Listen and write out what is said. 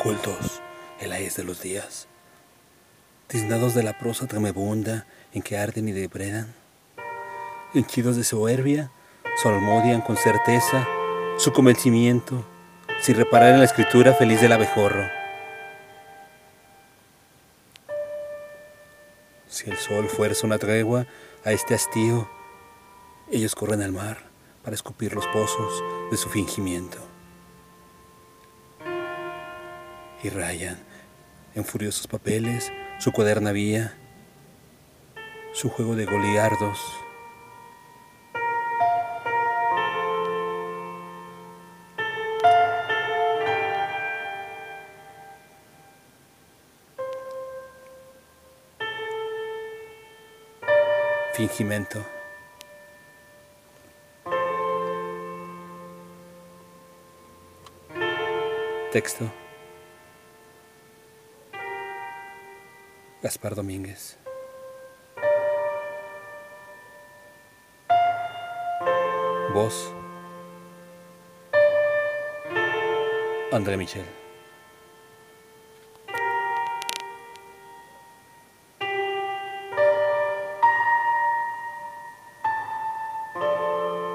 ocultos la es de los días, tiznados de la prosa tremebunda en que arden y depredan, henchidos de soberbia, solmodian con certeza su convencimiento, sin reparar en la escritura feliz del abejorro. Si el sol fuerza una tregua a este hastío, ellos corren al mar para escupir los pozos de su fingimiento. Y rayan en furiosos papeles su cuaderna vía, su juego de goliardos. Fingimento. Texto. Gaspar Domínguez. Voz. André Michel.